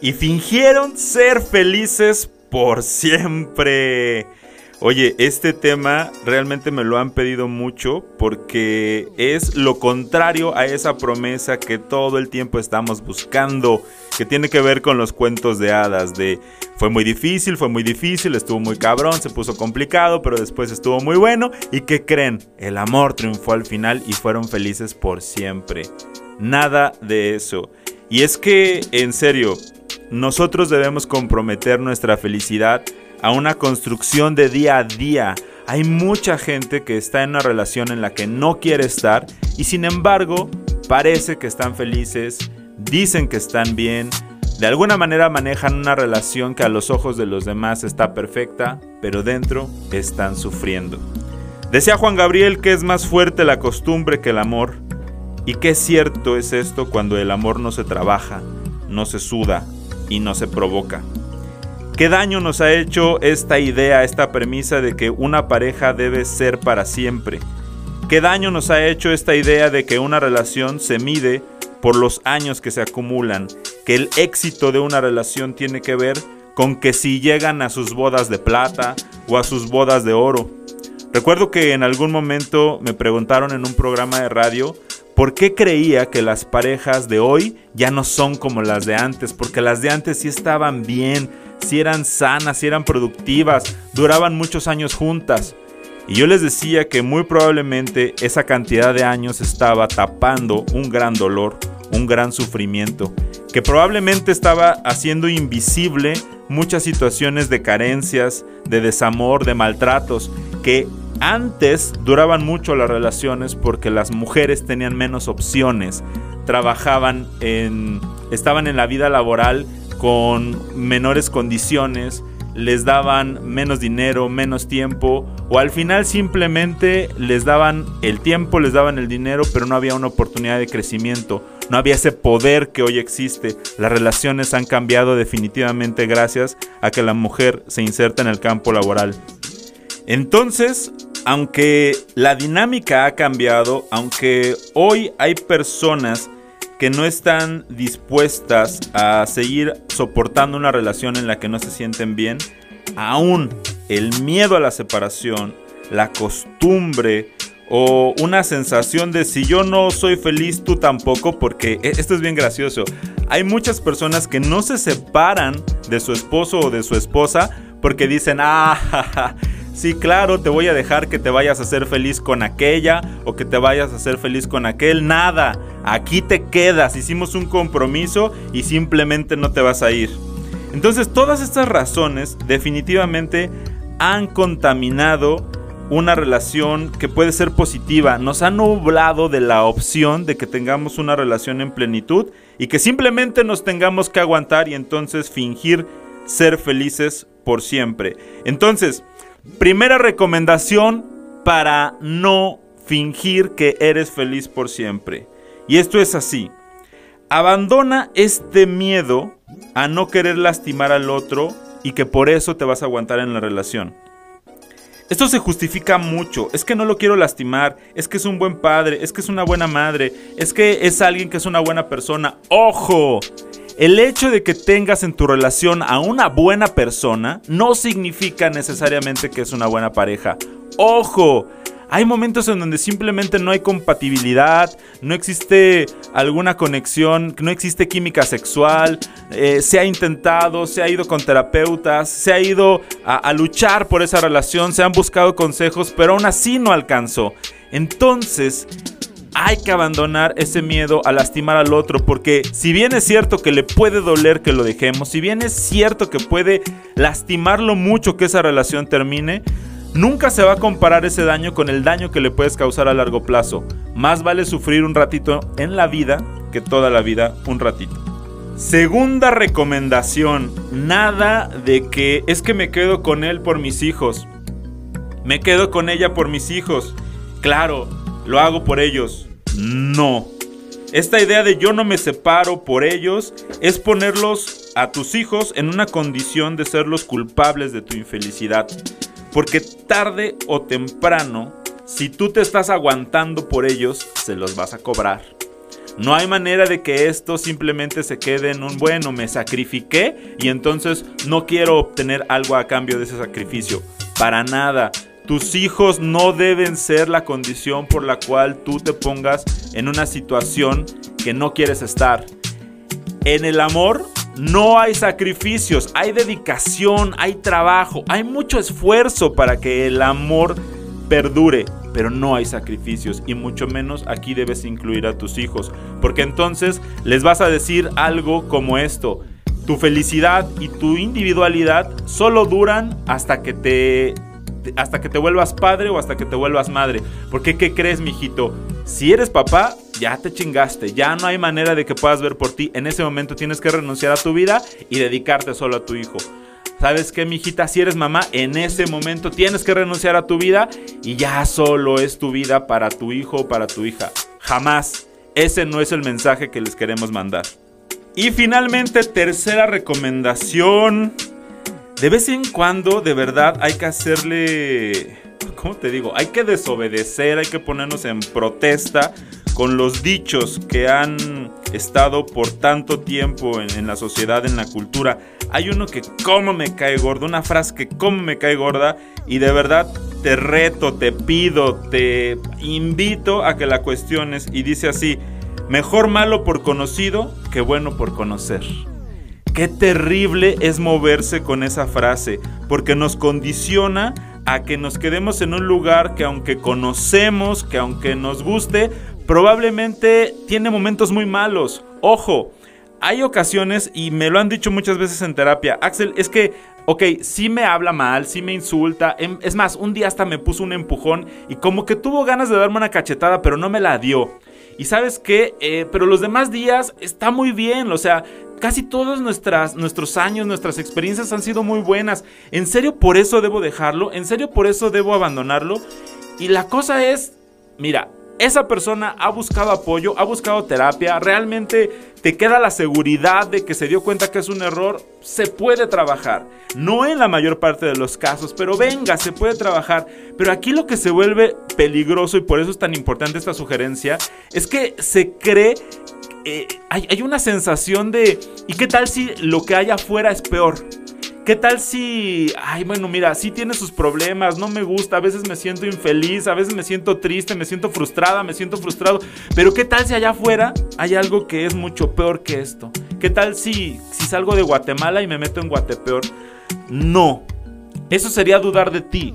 y fingieron ser felices por siempre. Oye, este tema realmente me lo han pedido mucho porque es lo contrario a esa promesa que todo el tiempo estamos buscando, que tiene que ver con los cuentos de hadas, de fue muy difícil, fue muy difícil, estuvo muy cabrón, se puso complicado, pero después estuvo muy bueno y ¿qué creen? El amor triunfó al final y fueron felices por siempre. Nada de eso. Y es que, en serio, nosotros debemos comprometer nuestra felicidad a una construcción de día a día. Hay mucha gente que está en una relación en la que no quiere estar y sin embargo parece que están felices, dicen que están bien, de alguna manera manejan una relación que a los ojos de los demás está perfecta, pero dentro están sufriendo. Decía Juan Gabriel que es más fuerte la costumbre que el amor, y qué cierto es esto cuando el amor no se trabaja, no se suda y no se provoca. ¿Qué daño nos ha hecho esta idea, esta premisa de que una pareja debe ser para siempre? ¿Qué daño nos ha hecho esta idea de que una relación se mide por los años que se acumulan? Que el éxito de una relación tiene que ver con que si llegan a sus bodas de plata o a sus bodas de oro. Recuerdo que en algún momento me preguntaron en un programa de radio por qué creía que las parejas de hoy ya no son como las de antes, porque las de antes sí estaban bien, si eran sanas, si eran productivas, duraban muchos años juntas. Y yo les decía que muy probablemente esa cantidad de años estaba tapando un gran dolor, un gran sufrimiento, que probablemente estaba haciendo invisible muchas situaciones de carencias, de desamor, de maltratos, que antes duraban mucho las relaciones porque las mujeres tenían menos opciones, trabajaban en estaban en la vida laboral con menores condiciones, les daban menos dinero, menos tiempo, o al final simplemente les daban el tiempo, les daban el dinero, pero no había una oportunidad de crecimiento, no había ese poder que hoy existe. Las relaciones han cambiado definitivamente gracias a que la mujer se inserta en el campo laboral. Entonces, aunque la dinámica ha cambiado, aunque hoy hay personas que no están dispuestas a seguir soportando una relación en la que no se sienten bien, aún el miedo a la separación, la costumbre o una sensación de si yo no soy feliz, tú tampoco, porque e, esto es bien gracioso. Hay muchas personas que no se separan de su esposo o de su esposa porque dicen, ah, Sí, claro, te voy a dejar que te vayas a hacer feliz con aquella o que te vayas a hacer feliz con aquel. Nada, aquí te quedas. Hicimos un compromiso y simplemente no te vas a ir. Entonces todas estas razones definitivamente han contaminado una relación que puede ser positiva. Nos han nublado de la opción de que tengamos una relación en plenitud y que simplemente nos tengamos que aguantar y entonces fingir ser felices por siempre. Entonces, Primera recomendación para no fingir que eres feliz por siempre. Y esto es así. Abandona este miedo a no querer lastimar al otro y que por eso te vas a aguantar en la relación. Esto se justifica mucho. Es que no lo quiero lastimar. Es que es un buen padre. Es que es una buena madre. Es que es alguien que es una buena persona. ¡Ojo! El hecho de que tengas en tu relación a una buena persona no significa necesariamente que es una buena pareja. ¡Ojo! Hay momentos en donde simplemente no hay compatibilidad, no existe alguna conexión, no existe química sexual, eh, se ha intentado, se ha ido con terapeutas, se ha ido a, a luchar por esa relación, se han buscado consejos, pero aún así no alcanzó. Entonces, hay que abandonar ese miedo a lastimar al otro, porque si bien es cierto que le puede doler que lo dejemos, si bien es cierto que puede lastimarlo mucho que esa relación termine, nunca se va a comparar ese daño con el daño que le puedes causar a largo plazo. Más vale sufrir un ratito en la vida que toda la vida un ratito. Segunda recomendación, nada de que es que me quedo con él por mis hijos. Me quedo con ella por mis hijos. Claro, lo hago por ellos. No. Esta idea de yo no me separo por ellos es ponerlos a tus hijos en una condición de ser los culpables de tu infelicidad. Porque tarde o temprano, si tú te estás aguantando por ellos, se los vas a cobrar. No hay manera de que esto simplemente se quede en un bueno, me sacrifiqué y entonces no quiero obtener algo a cambio de ese sacrificio. Para nada. Tus hijos no deben ser la condición por la cual tú te pongas en una situación que no quieres estar. En el amor no hay sacrificios, hay dedicación, hay trabajo, hay mucho esfuerzo para que el amor perdure, pero no hay sacrificios y mucho menos aquí debes incluir a tus hijos, porque entonces les vas a decir algo como esto. Tu felicidad y tu individualidad solo duran hasta que te hasta que te vuelvas padre o hasta que te vuelvas madre. Porque, ¿qué crees, mijito? Si eres papá, ya te chingaste. Ya no hay manera de que puedas ver por ti. En ese momento tienes que renunciar a tu vida y dedicarte solo a tu hijo. ¿Sabes qué, mijita? Si eres mamá, en ese momento tienes que renunciar a tu vida y ya solo es tu vida para tu hijo o para tu hija. Jamás. Ese no es el mensaje que les queremos mandar. Y finalmente, tercera recomendación de vez en cuando, de verdad, hay que hacerle... ¿Cómo te digo? Hay que desobedecer, hay que ponernos en protesta con los dichos que han estado por tanto tiempo en, la sociedad, en la cultura. Hay uno que como me cae gordo, una frase que como me cae gorda y de verdad te reto, te pido, te invito a que la cuestiones y dice así, mejor malo por conocido que bueno por conocer. Qué terrible es moverse con esa frase, porque nos condiciona a que nos quedemos en un lugar que aunque conocemos, que aunque nos guste, probablemente tiene momentos muy malos. Ojo, hay ocasiones, y me lo han dicho muchas veces en terapia, Axel, es que, ok, sí me habla mal, sí me insulta, em, es más, un día hasta me puso un empujón y como que tuvo ganas de darme una cachetada, pero no me la dio. Y sabes qué, eh, pero los demás días está muy bien, o sea, casi todos nuestros años, nuestras experiencias han sido muy buenas. ¿En serio por eso debo dejarlo? ¿En serio por eso debo abandonarlo? Y la cosa es, mira, esa persona ha buscado apoyo, ha buscado terapia, realmente te queda la seguridad de que se dio cuenta que es un error, se puede trabajar. No en la mayor parte de los casos, pero venga, se puede trabajar. Pero aquí lo que se vuelve peligroso y por eso es tan importante esta sugerencia, es que se cree eh, hay, una sensación de, ¿y qué tal si lo que hay afuera es peor? ¿Qué tal si, ay, bueno, mira, sí tiene sus problemas, no me gusta, a veces me siento infeliz, a veces me siento triste, me siento frustrada, me siento frustrado, pero qué tal si allá afuera hay algo que es mucho peor que esto? ¿Qué tal si, si salgo de Guatemala y me meto en Guatepeor? No, eso sería dudar de ti,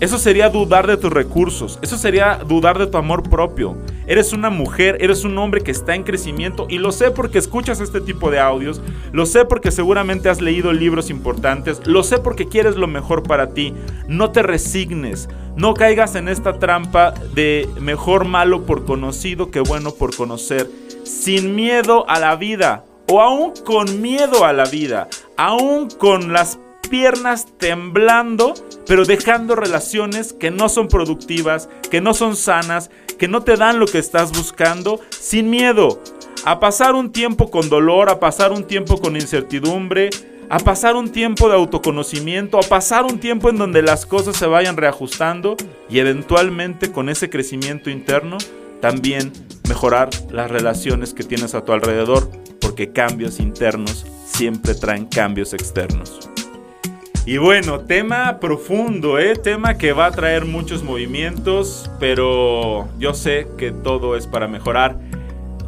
eso sería dudar de tus recursos, eso sería dudar de tu amor propio. Eres una mujer, eres un hombre que está en crecimiento y lo sé porque escuchas este tipo de audios, lo sé porque seguramente has leído libros importantes, lo sé porque quieres lo mejor para ti. No te resignes, no caigas en esta trampa de mejor malo por conocido que bueno por conocer, sin miedo a la vida o aún con miedo a la vida, aún con las piernas temblando, pero dejando relaciones que no son productivas, que no son sanas, que no te dan lo que estás buscando, sin miedo. A pasar un tiempo con dolor, a pasar un tiempo con incertidumbre, a pasar un tiempo de autoconocimiento, a pasar un tiempo en donde las cosas se vayan reajustando y eventualmente con ese crecimiento interno también mejorar las relaciones que tienes a tu alrededor, porque cambios internos siempre traen cambios externos. Y bueno, tema profundo, ¿eh? Tema que va a traer muchos movimientos, pero yo sé que todo es para mejorar.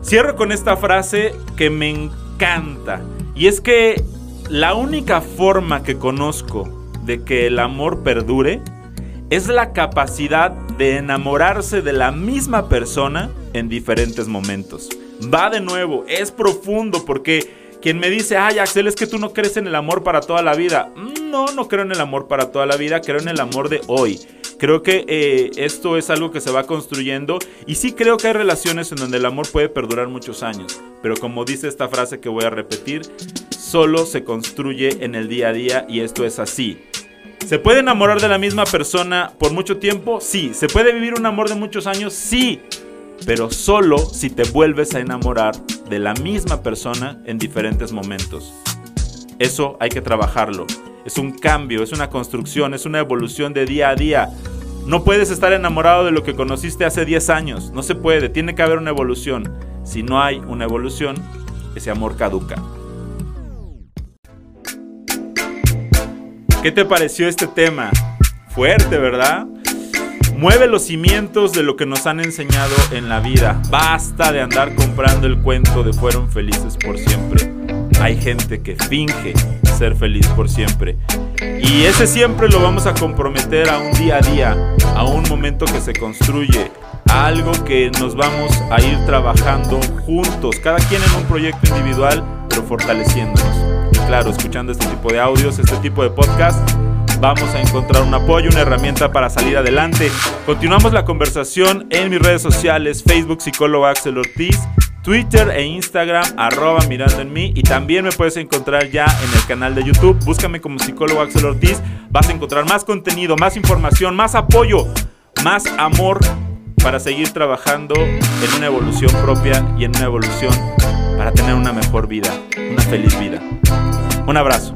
Cierro con esta frase que me encanta. Y es que la única forma que conozco de que el amor perdure es la capacidad de enamorarse de la misma persona en diferentes momentos. Va de nuevo, es profundo porque quien me dice, ay Axel, es que tú no crees en el amor para toda la vida. Mm, no, no creo en el amor para toda la vida, creo en el amor de hoy. Creo que eh, esto es algo que se va construyendo y sí creo que hay relaciones en donde el amor puede perdurar muchos años. Pero como dice esta frase que voy a repetir, solo se construye en el día a día y esto es así. ¿Se puede enamorar de la misma persona por mucho tiempo? Sí. ¿Se puede vivir un amor de muchos años? Sí pero solo si te vuelves a enamorar de la misma persona en diferentes momentos. Eso hay que trabajarlo. Es un cambio, es una construcción, es una evolución de día a día. No puedes estar enamorado de lo que conociste hace 10 años. No se puede, tiene que haber una evolución. Si no hay una evolución, ese amor caduca. ¿Qué te pareció este tema? Fuerte, ¿verdad? Mueve los cimientos de lo que nos han enseñado en la vida. Basta de andar comprando el cuento de fueron felices por siempre. Hay gente que finge ser feliz por siempre. Y ese siempre lo vamos a comprometer a un día a día, a un momento que se construye, a algo que nos vamos a ir trabajando juntos, cada quien en un proyecto individual, pero fortaleciéndonos. Y claro, escuchando este tipo de audios, este tipo de podcast, vamos a encontrar un apoyo, una herramienta para salir adelante. Continuamos la conversación en mis redes sociales, Facebook Psicólogo Axel Ortiz, Twitter e Instagram, arroba mirando en mí. Y también me puedes encontrar ya en el canal de YouTube. Búscame como psicólogo Axel Ortiz. Vas a encontrar más contenido, más información, más apoyo, más amor para seguir trabajando en una evolución propia y en una evolución para tener una mejor vida, una feliz vida. Un abrazo.